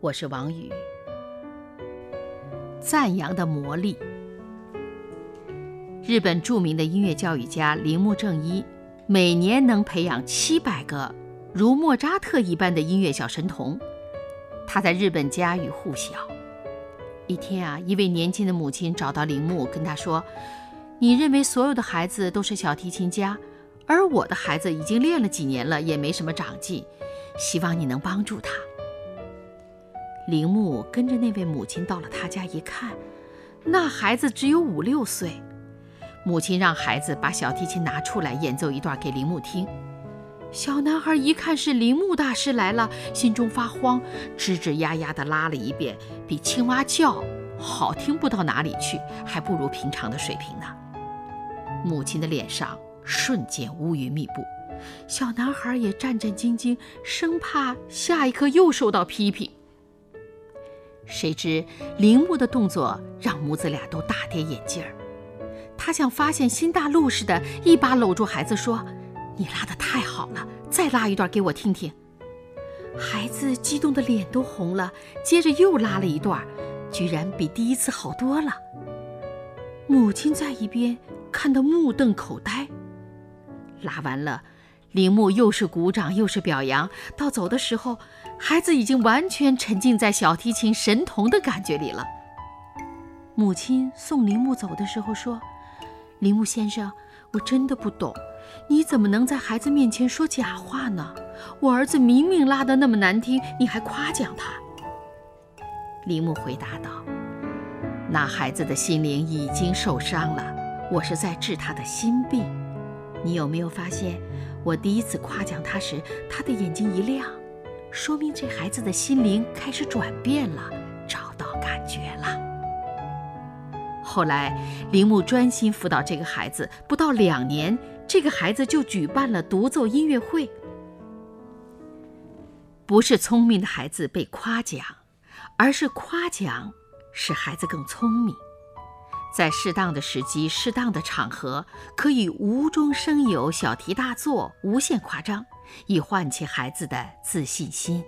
我是王宇。赞扬的魔力。日本著名的音乐教育家铃木正一，每年能培养七百个如莫扎特一般的音乐小神童。他在日本家喻户晓。一天啊，一位年轻的母亲找到铃木，跟他说：“你认为所有的孩子都是小提琴家，而我的孩子已经练了几年了，也没什么长进，希望你能帮助他。”铃木跟着那位母亲到了他家，一看，那孩子只有五六岁。母亲让孩子把小提琴拿出来，演奏一段给铃木听。小男孩一看是铃木大师来了，心中发慌，吱吱呀呀地拉了一遍，比青蛙叫好听不到哪里去，还不如平常的水平呢。母亲的脸上瞬间乌云密布，小男孩也战战兢兢，生怕下一刻又受到批评。谁知铃木的动作让母子俩都大跌眼镜儿，他像发现新大陆似的，一把搂住孩子说。你拉的太好了，再拉一段给我听听。孩子激动的脸都红了，接着又拉了一段，居然比第一次好多了。母亲在一边看得目瞪口呆。拉完了，铃木又是鼓掌又是表扬。到走的时候，孩子已经完全沉浸在小提琴神童的感觉里了。母亲送铃木走的时候说：“铃木先生，我真的不懂。”你怎么能在孩子面前说假话呢？我儿子明明拉得那么难听，你还夸奖他。铃木回答道：“那孩子的心灵已经受伤了，我是在治他的心病。你有没有发现，我第一次夸奖他时，他的眼睛一亮，说明这孩子的心灵开始转变了，找到感觉了。后来，铃木专心辅导这个孩子，不到两年。”这个孩子就举办了独奏音乐会。不是聪明的孩子被夸奖，而是夸奖使孩子更聪明。在适当的时机、适当的场合，可以无中生有、小题大做、无限夸张，以唤起孩子的自信心。